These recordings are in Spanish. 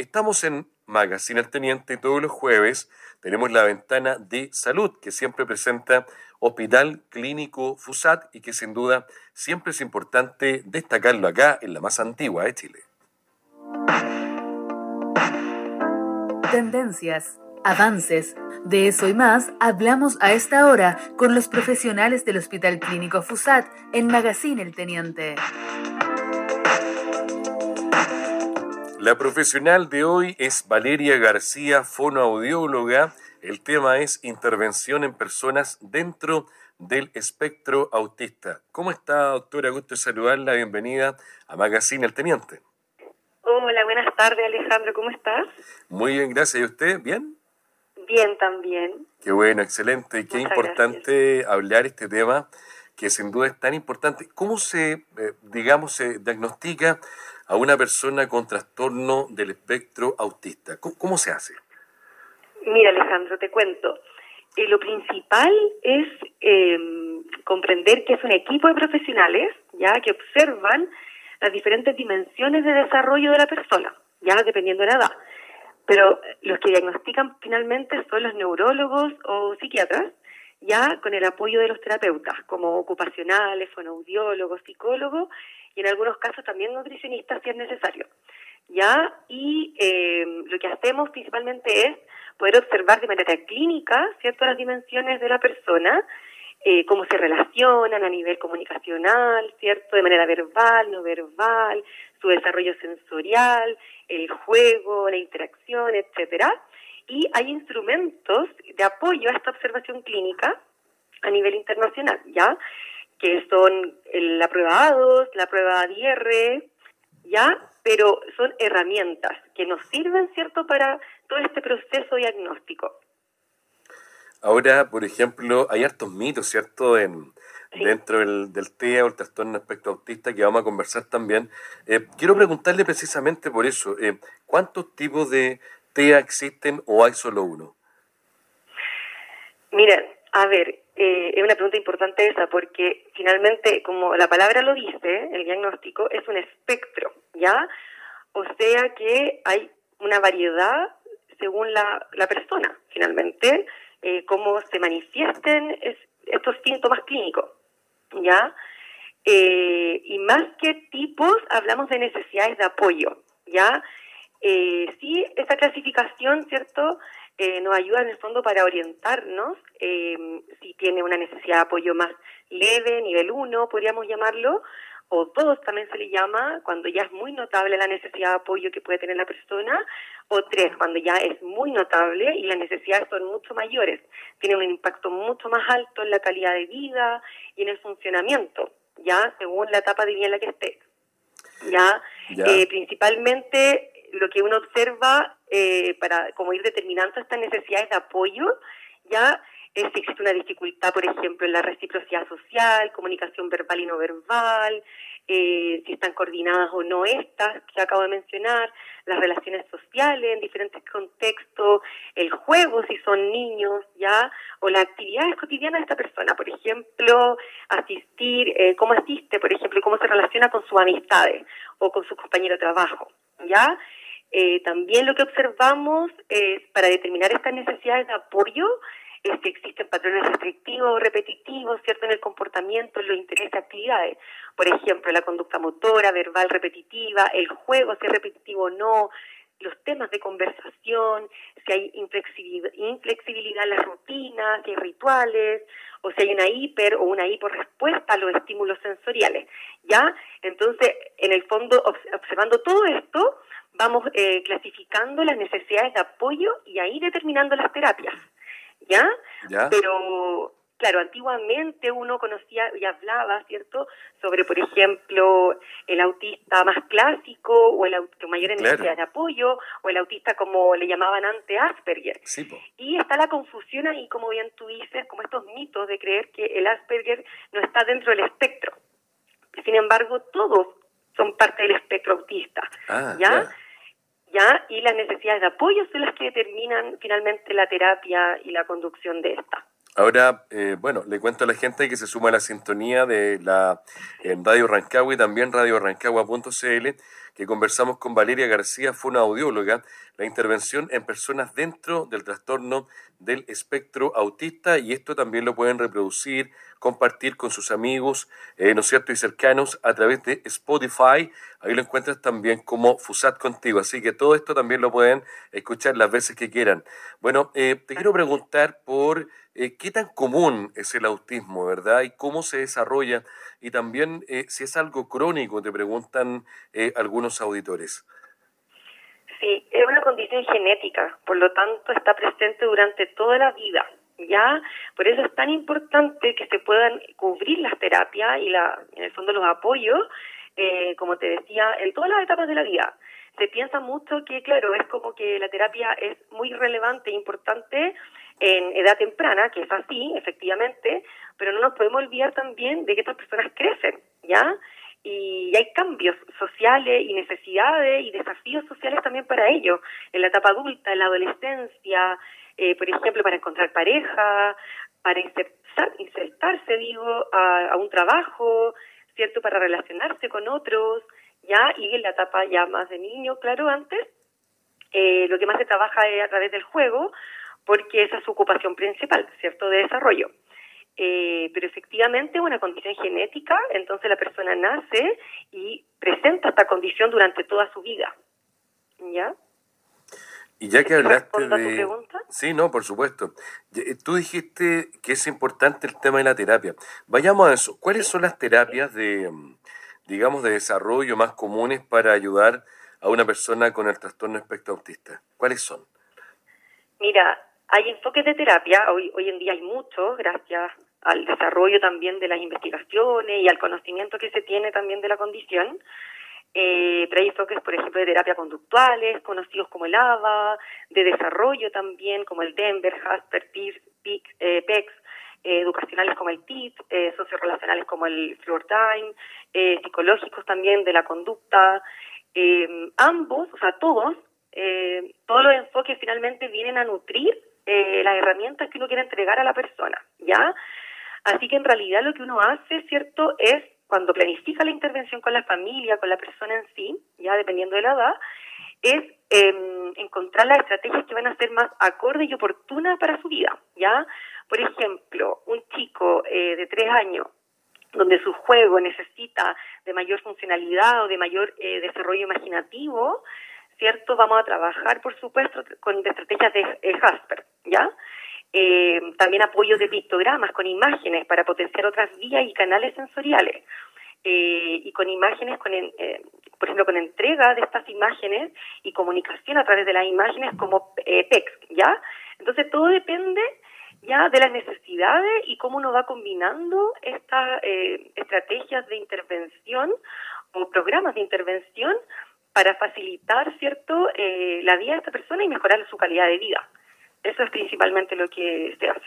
estamos en Magazine El Teniente todos los jueves tenemos la ventana de salud que siempre presenta Hospital Clínico FUSAT y que sin duda siempre es importante destacarlo acá en la más antigua de Chile. Tendencias, avances, de eso y más hablamos a esta hora con los profesionales del Hospital Clínico FUSAT en Magazine El Teniente. La profesional de hoy es Valeria García, fonoaudióloga. El tema es intervención en personas dentro del espectro autista. ¿Cómo está, doctora? Gusto saludarla. Bienvenida a Magazine El Teniente. Hola, buenas tardes, Alejandro. ¿Cómo estás? Muy bien, gracias. ¿Y usted? ¿Bien? Bien, también. Qué bueno, excelente. Y qué importante hablar este tema que sin duda es tan importante. ¿Cómo se, eh, digamos, se diagnostica a una persona con trastorno del espectro autista? ¿Cómo, se hace? Mira, Alejandro, te cuento. Eh, lo principal es em, comprender que es un equipo de profesionales ya que observan las diferentes dimensiones de desarrollo de la persona, ya dependiendo de la edad. Pero los que diagnostican finalmente son los neurólogos o psiquiatras, ya con el apoyo de los terapeutas, como ocupacionales, fonoaudiólogos, psicólogos en algunos casos también nutricionistas si es necesario. ¿ya? Y eh, lo que hacemos principalmente es poder observar de manera clínica, ¿cierto?, las dimensiones de la persona, eh, cómo se relacionan a nivel comunicacional, ¿cierto?, de manera verbal, no verbal, su desarrollo sensorial, el juego, la interacción, etcétera. Y hay instrumentos de apoyo a esta observación clínica a nivel internacional, ¿ya? Que son la prueba A2, la prueba ADR, ¿ya? Pero son herramientas que nos sirven, ¿cierto?, para todo este proceso diagnóstico. Ahora, por ejemplo, hay hartos mitos, ¿cierto?, en, dentro del, del, TEA o el trastorno aspecto autista que vamos a conversar también. Eh, quiero preguntarle precisamente por eso, eh, ¿cuántos tipos de TEA existen o hay solo uno? Mira, a ver, eh, es una pregunta importante esa, porque finalmente, como la palabra lo dice, el diagnóstico es un espectro, ¿ya? O sea que hay una variedad según la, la persona, finalmente, eh, cómo se manifiesten estos síntomas clínicos, ¿ya? Eh, y más que tipos, hablamos de necesidades de apoyo, ¿ya? sí, esa clasificación, ¿cierto?, eh, nos ayuda en el fondo para orientarnos eh, si tiene una necesidad de apoyo más leve, nivel 1, podríamos llamarlo, o 2 también se le llama, cuando ya es muy notable la necesidad de apoyo que puede tener la persona, o 3, cuando ya es muy notable y las necesidades son mucho mayores, tiene un impacto mucho más alto en la calidad de vida y en el funcionamiento, ya según la etapa de vida en la que esté. Ya, Eh, principalmente lo que uno observa eh, para como ir determinando estas necesidades de apoyo, ya es si existe una dificultad, por ejemplo, en la reciprocidad social, comunicación verbal y no verbal, eh, si están coordinadas o no estas que acabo de mencionar, las relaciones sociales en diferentes contextos, el juego si son niños, ya, o las actividades cotidianas de esta persona, por ejemplo, asistir, eh, cómo asiste, por ejemplo, cómo se relaciona con sus amistades o con su compañero de trabajo, ya. Eh, también lo que observamos es para determinar estas necesidades de apoyo es que existen patrones restrictivos, repetitivos, ¿cierto?, en el comportamiento, en los intereses, actividades. Por ejemplo, la conducta motora, verbal repetitiva, el juego, si es repetitivo o no, los temas de conversación, si hay inflexibilidad, en las rutinas, si hay rituales, o si hay una hiper o una hiporrespuesta a los estímulos sensoriales. ¿Ya? Entonces, en el fondo, observando todo esto, vamos eh, clasificando las necesidades de apoyo y ahí determinando las terapias, ¿ya? Pero, claro, antiguamente uno conocía y hablaba, ¿cierto?, sobre, por ejemplo, el autista más clásico o el con mayores necesidades de apoyo o el autista como le llamaban antes Asperger. y está la confusión ahí, como bien tú dices, como estos mitos de creer que el Asperger no está dentro del espectro. Sin embargo, todos son parte del espectro autista, ah, ¿ya? ¿Ya? Y las necesidades de apoyo son las que determinan finalmente la terapia y la conducción de esta. Ahora, eh, bueno, le cuento a la gente que se suma a la sintonía de la en Radio Rancagua y también Radio Rancagua.cl, que conversamos con Valeria García, fue una audióloga, la intervención en personas dentro del trastorno del espectro autista y esto también lo pueden reproducir, compartir con sus amigos, eh, ¿no es cierto?, y cercanos a través de Spotify. Ahí lo encuentras también como Fusat Contigo. Así que todo esto también lo pueden escuchar las veces que quieran. Bueno, eh, te quiero preguntar por eh, qué tan común es el autismo, ¿verdad? Y cómo se desarrolla. Y también si es algo crónico, te preguntan algunos auditores. Sí, es una condición genética, por lo tanto está presente durante toda la vida. ¿ya? Por eso es tan importante que se puedan cubrir las terapias y la, en el fondo los apoyos, eh, como te decía, en todas las etapas de la vida. Se piensa mucho que, claro, es como que la terapia es muy relevante e importante en edad temprana, que es así, efectivamente, pero no nos podemos olvidar también de que estas personas crecen, ¿ya? y hay cambios sociales y necesidades y desafíos sociales también para ellos, en la etapa adulta, en la adolescencia, eh, por ejemplo, para encontrar pareja, para insertarse, digo, a, un trabajo, ¿cierto? Para relacionarse con otros, ya, y en la etapa ya más de niño, claro, antes, eh, lo que más se trabaja es a través del juego, porque esa es su ocupación principal, ¿cierto?, de desarrollo. Eh, pero efectivamente es una condición genética, entonces la persona nace y presenta esta condición durante toda su vida. ¿Ya? Y ya que hablaste de... Sí, no, por supuesto. Eh, tú dijiste que es importante el tema de la terapia. Vayamos a eso. ¿Cuáles son las terapias de, digamos, de desarrollo más comunes para ayudar a una persona con el trastorno espectro autista? ¿Cuáles son? Mira, hay enfoques de terapia, hoy, hoy en día hay muchos, gracias al desarrollo también de las investigaciones y al conocimiento que se tiene también de la condición. Eh, pero hay enfoques, por ejemplo, de terapia conductuales, conocidos como el ABA, de desarrollo también, como el Denver, Jasper, PIC, eh, PEX, eh, educacionales como el TIT, eh, sociorelacionales como el Floor Time, eh, psicológicos también de la conducta. ambos, o sea, todos, todos los enfoques finalmente vienen a nutrir las herramientas que uno quiere entregar a la persona, ¿ya? Así que en realidad lo que uno hace, ¿cierto?, es cuando planifica la intervención con la familia, con la persona en sí, ya dependiendo de la edad, es em, encontrar las estrategias que van a ser más acordes y oportunas para su vida, ¿ya? Por ejemplo, un chico eh, de tres años donde su juego necesita de mayor funcionalidad o de mayor eh, desarrollo imaginativo, ¿cierto? Vamos a trabajar, por supuesto, con estrategias de eh, Jasper, ¿ya? eh, también apoyo de pictogramas con imágenes para potenciar otras vías y canales sensoriales. Eh, y con imágenes, con, eh, por ejemplo, con entrega de estas imágenes y comunicación a través de las imágenes como text, ¿ya? Entonces todo depende ya de las necesidades y cómo uno va combinando estas estrategias de intervención o programas de intervención para facilitar, ¿cierto?, eh, la vida de esta persona y mejorar su calidad de vida. Eso es principalmente lo que se hace.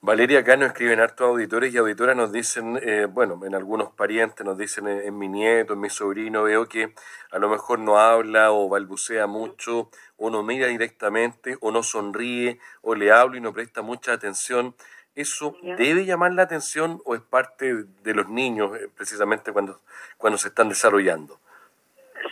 Valeria, acá nos escriben hartos auditores y auditoras, nos dicen, eh, bueno, en algunos parientes nos dicen en, mi nieto, en mi sobrino, veo que a lo mejor no habla o balbucea mucho, o no mira directamente, o no sonríe, o le hablo y no presta mucha atención. ¿Eso debe llamar la atención o es parte de los niños eh, precisamente cuando, cuando se están desarrollando?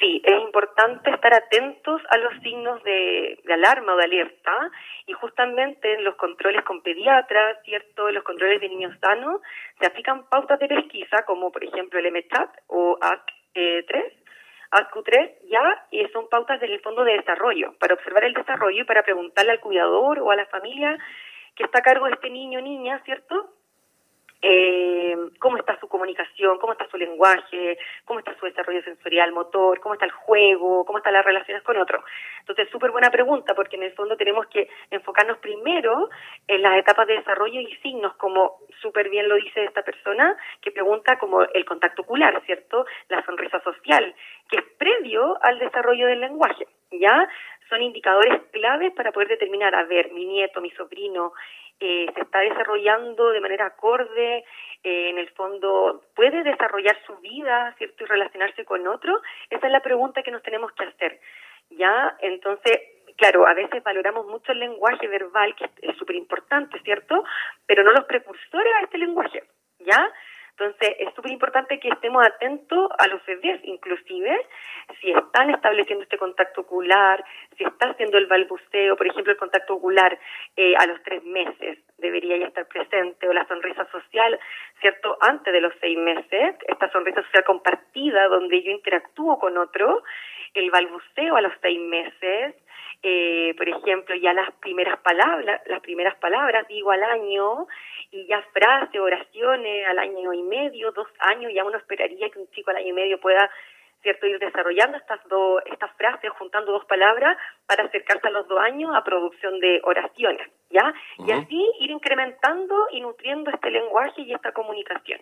Sí, es importante estar atentos a los signos de, alarma o de alerta y justamente en los controles con pediatras, ¿cierto? En los controles de niños sanos se aplican pautas de pesquisa como por ejemplo el MCHAT o AC3, ASCU3, ya, y son pautas del Fondo de Desarrollo para observar el desarrollo y para preguntarle al cuidador o a la familia que está a cargo de este niño o niña, ¿cierto? Eh, cómo está su comunicación, cómo está su lenguaje, cómo está su desarrollo sensorial, motor, cómo está el juego, cómo están las relaciones con otros. Entonces, súper buena pregunta, porque en el fondo tenemos que enfocarnos primero en las etapas de desarrollo y signos, como súper bien lo dice esta persona, que pregunta como el contacto ocular, ¿cierto? La sonrisa social, que es previo al desarrollo del lenguaje, ¿ya? Son indicadores claves para poder determinar, a ver, mi nieto, mi sobrino, eh, se está desarrollando de manera acorde, eh, en el fondo puede desarrollar su vida, ¿cierto? Y relacionarse con otro, esa es la pregunta que nos tenemos que hacer. ¿Ya? Entonces, claro, a veces valoramos mucho el lenguaje verbal, que es súper importante, ¿cierto? Pero no los precursores a este lenguaje, ¿ya? Entonces, es súper importante que estemos atentos a los bebés, inclusive, si están estableciendo este contacto ocular, si está haciendo el balbuceo, por ejemplo, el contacto ocular eh, a los tres meses debería ya estar presente, o la sonrisa social, ¿cierto? Antes de los seis meses, esta sonrisa social compartida donde yo interactúo con otro, el balbuceo a los seis meses, eh, por ejemplo, ya las primeras palabras, las primeras palabras digo al año, y ya frases, oraciones al año y medio, dos años, ya uno esperaría que un chico al año y medio pueda cierto ir desarrollando estas dos estas frases juntando dos palabras para acercarse a los dos años a producción de oraciones ya y así ir incrementando y nutriendo este lenguaje y esta comunicación.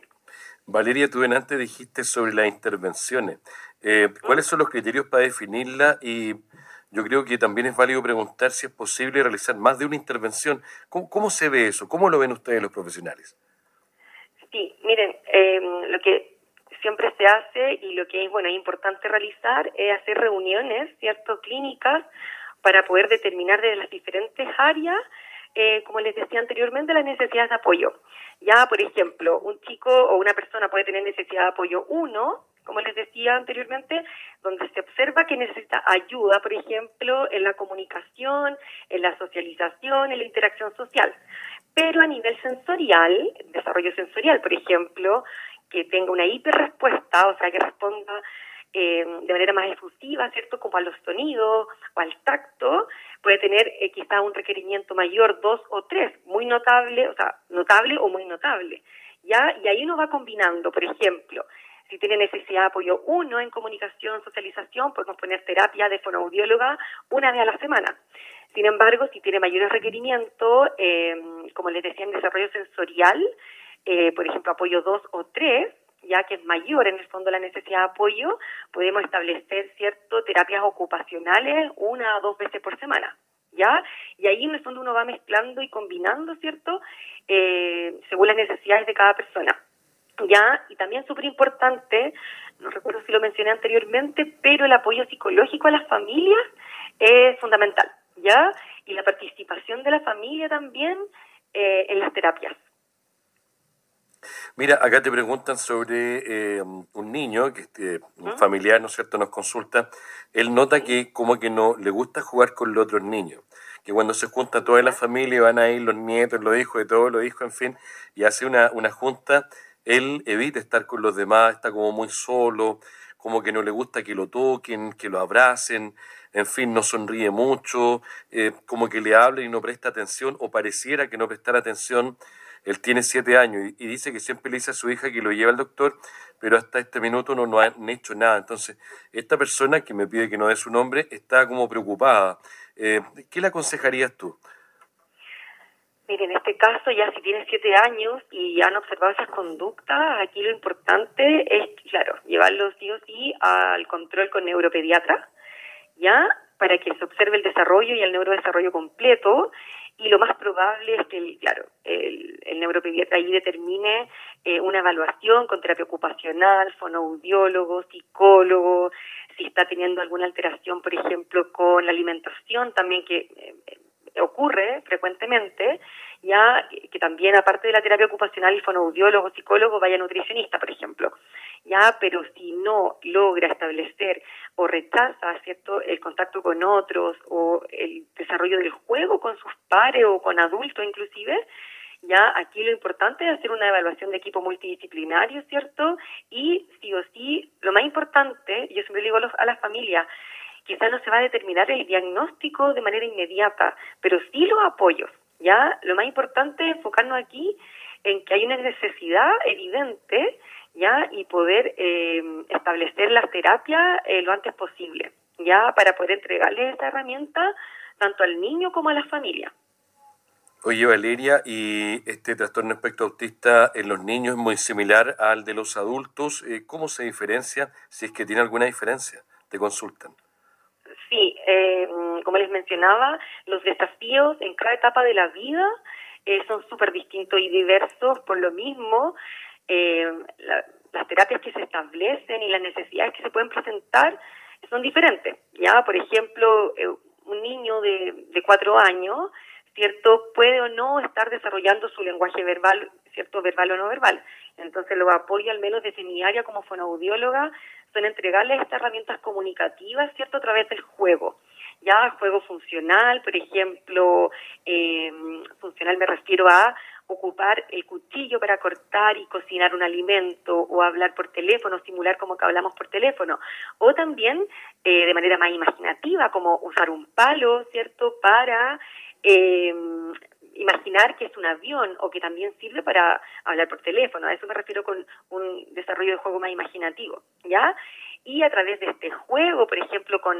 Valeria tú en antes dijiste sobre las intervenciones. Eh, cuáles son los criterios para definirla y yo creo que también es válido preguntar si es posible realizar más de una intervención. ¿Cómo, se ve eso? ¿Cómo lo ven ustedes los profesionales? Sí, miren, em, lo que siempre se hace y lo que es bueno es importante realizar es hacer reuniones, cierto, clínicas para poder determinar de las diferentes áreas, eh, como les decía anteriormente, las necesidades de apoyo. Ya, por ejemplo, un chico o una persona puede tener necesidad de apoyo 1, como les decía anteriormente, donde se observa que necesita ayuda, por ejemplo, en la comunicación, en la socialización, en la interacción social. Pero a nivel sensorial, desarrollo sensorial, por ejemplo, que tenga una hiperrespuesta, o sea, que responda eh, de manera más efusiva, ¿cierto? Como a los sonidos o al tacto, puede tener eh, quizá un requerimiento mayor, dos o tres, muy notable, o sea, notable o muy notable. ¿Ya? Y ahí uno va combinando, por ejemplo, si tiene necesidad de apoyo uno en comunicación, socialización, podemos poner terapia de fonoaudióloga una vez a la semana. Sin embargo, si tiene mayores requerimientos, eh, como les decía, en desarrollo sensorial, eh, por ejemplo, apoyo dos o tres, ya que es mayor en el fondo la necesidad de apoyo, podemos establecer cierto terapias ocupacionales una o dos veces por semana. ¿Ya? Y ahí en el fondo uno va mezclando y combinando, ¿cierto? Eh, según las necesidades de cada persona. ¿ya? Y también súper importante, no recuerdo si lo mencioné anteriormente, pero el apoyo psicológico a las familias es fundamental, ¿ya? Y la participación de la familia también eh, en las terapias. Mira, acá te preguntan sobre eh, un niño, que este, un familiar, ¿no es cierto?, nos consulta. Él nota que como que no le gusta jugar con los otros niños, que cuando se junta toda la familia van a ir los nietos, los hijos de todos los hijos, en fin, y hace una, una junta él evita estar con los demás, está como muy solo, como que no le gusta que lo toquen, que lo abracen, en fin, no sonríe mucho, eh, como que le hablen y no presta atención, o pareciera que no prestara atención. Él tiene siete años y, dice que siempre le dice a su hija que lo lleva al doctor, pero hasta este minuto no, han hecho nada. Entonces, esta persona que me pide que no dé su nombre está como preocupada. Eh, ¿Qué le aconsejarías tú? Mire, en este caso, ya si tiene siete años y han observado esas conductas, aquí lo importante es, claro, llevarlo sí o sí al control con neuropediatra, ¿ya? Para que se observe el desarrollo y el neurodesarrollo completo. Y lo más probable es que, claro, el, el neuropediatra ahí determine eh, una evaluación con terapia ocupacional, fonoaudiólogo, psicólogo, si está teniendo alguna alteración, por ejemplo, con la alimentación también, que eh, ocurre frecuentemente, ya que también aparte de la terapia ocupacional, el fonoaudiólogo, psicólogo, vaya nutricionista, por ejemplo. Ya, pero si no logra establecer o rechaza, ¿cierto?, el contacto con otros o el desarrollo del juego con sus pares o con adultos inclusive, ya aquí lo importante es hacer una evaluación de equipo multidisciplinario, ¿cierto? Y sí o sí, lo más importante, yo siempre digo a, los, a las familias, quizás no se va a determinar el diagnóstico de manera inmediata, pero sí los apoyos, ¿ya? Lo más importante es enfocarnos aquí en que hay una necesidad evidente, ¿ya? Y poder eh, establecer las terapias eh, lo antes posible, ¿ya? Para poder entregarle esa herramienta tanto al niño como a la familia. Oye, Valeria, ¿y este trastorno espectro autista en los niños es muy similar al de los adultos? Eh, ¿Cómo se diferencia? Si es que tiene alguna diferencia, te consultan. Sí, eh, como les mencionaba, los desafíos en cada etapa de la vida eh, son súper distintos y diversos por lo mismo. Eh, las terapias que se establecen y las necesidades que se pueden presentar son diferentes. Ya, por ejemplo, un niño de, cuatro años, cierto, puede o no estar desarrollando su lenguaje verbal ¿cierto? Verbal o no verbal. Entonces, lo apoyo al menos desde mi área como fonoaudióloga son entregarles estas herramientas comunicativas, ¿cierto? A través del juego. Ya, juego funcional, por ejemplo, eh, funcional me refiero a ocupar el cuchillo para cortar y cocinar un alimento o hablar por teléfono, simular como que hablamos por teléfono, o también eh, de manera más imaginativa, como usar un palo, ¿cierto?, para eh, imaginar que es un avión o que también sirve para hablar por teléfono. A eso me refiero con un desarrollo de juego más imaginativo, ¿ya? Y a través de este juego, por ejemplo, con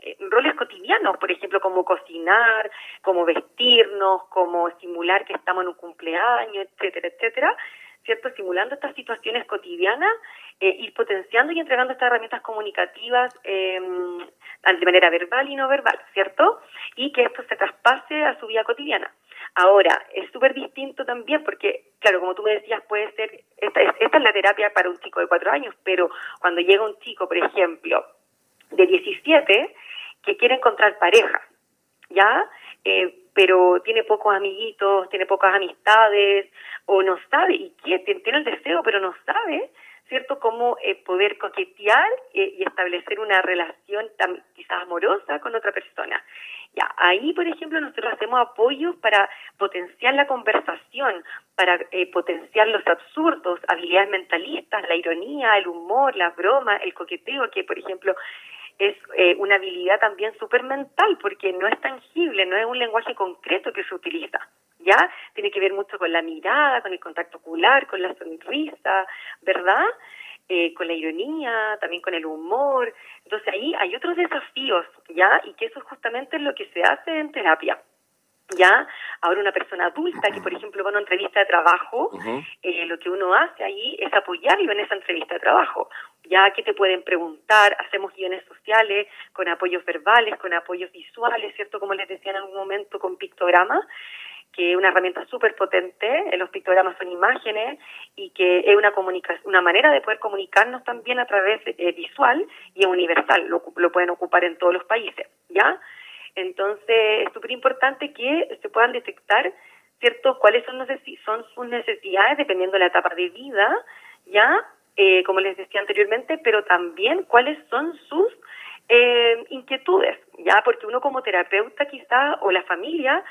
eh, roles cotidianos, por ejemplo, como cocinar, como vestirnos, como simular que estamos en un cumpleaños, etcétera, etcétera, ¿cierto? Simulando estas situaciones cotidianas, eh, ir potenciando y entregando estas herramientas comunicativas eh, de manera verbal y no verbal, ¿cierto? Y que esto se traspase a su vida cotidiana. Ahora, es súper distinto también porque, claro, como tú me decías, puede ser, esta, esta es la terapia para un chico de cuatro años, pero cuando llega un chico, por ejemplo, de 17, que quiere encontrar pareja, ¿ya? Eh, pero tiene pocos amiguitos, tiene pocas amistades, o no sabe, y quiere, tiene el deseo, pero no sabe, ¿cierto? Cómo eh, poder coquetear eh, y establecer una relación amorosa con otra persona. Ya, ahí, por ejemplo, nosotros hacemos apoyos para potenciar la conversación, para eh, potenciar los absurdos, habilidades mentalistas, la ironía, el humor, la broma, el coqueteo, que, por ejemplo, es eh, una habilidad también súper mental, porque no es tangible, no es un lenguaje concreto que se utiliza. ¿Ya? Tiene que ver mucho con la mirada, con el contacto ocular, con la sonrisa, ¿verdad? Eh, con la ironía, también con el humor. Entonces ahí hay otros desafíos, ¿ya? Y que eso es justamente lo que se hace en terapia. ¿ya? Ahora una persona adulta que, por ejemplo, va a una entrevista de trabajo, eh, lo que uno hace ahí es apoyarlo en esa entrevista de trabajo. Ya que te pueden preguntar, hacemos guiones sociales con apoyos verbales, con apoyos visuales, ¿cierto? Como les decía en algún momento, con pictogramas que es una herramienta súper potente, los pictogramas son imágenes y que es una comunicación, una manera de poder comunicarnos también a través eh, visual y es universal, lo, lo, pueden ocupar en todos los países, ¿ya? Entonces es súper importante que se puedan detectar, ¿cierto?, cuáles son, son sus necesidades dependiendo de la etapa de vida, ¿ya? Eh, como les decía anteriormente, pero también cuáles son sus eh, inquietudes, ¿ya? Porque uno como terapeuta quizá o la familia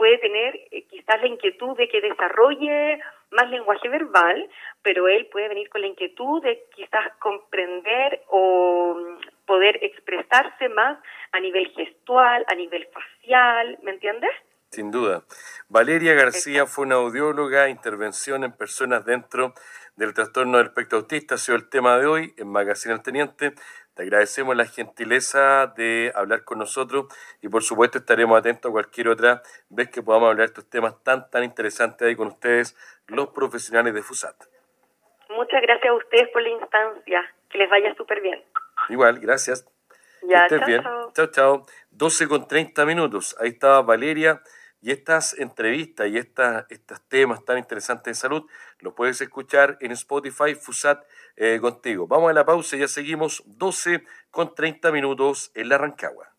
puede tener eh, quizás la inquietud de que desarrolle más lenguaje verbal, pero él puede venir con la inquietud de quizás comprender o mm, poder expresarse más a nivel gestual, a nivel facial, ¿me entiendes? Sin duda. Valeria García fue una audióloga, intervención en personas dentro del trastorno del espectro autista, ha sido el tema de hoy en Magazine El Teniente. Te agradecemos la gentileza de hablar con nosotros y por supuesto estaremos atentos a cualquier otra vez que podamos hablar de estos temas tan tan interesantes ahí con ustedes, los profesionales de FUSAT. Muchas gracias a ustedes por la instancia. Que les vaya súper bien. Igual, gracias. Ya, chao, bien. Chao, chao. 12 con 30 minutos. Ahí estaba Valeria. Y estas entrevistas y estas, estos temas tan interesantes de salud los puedes escuchar en Spotify, FUSAT eh, contigo. Vamos a la pausa y ya seguimos 12 con 30 minutos en la Rancagua.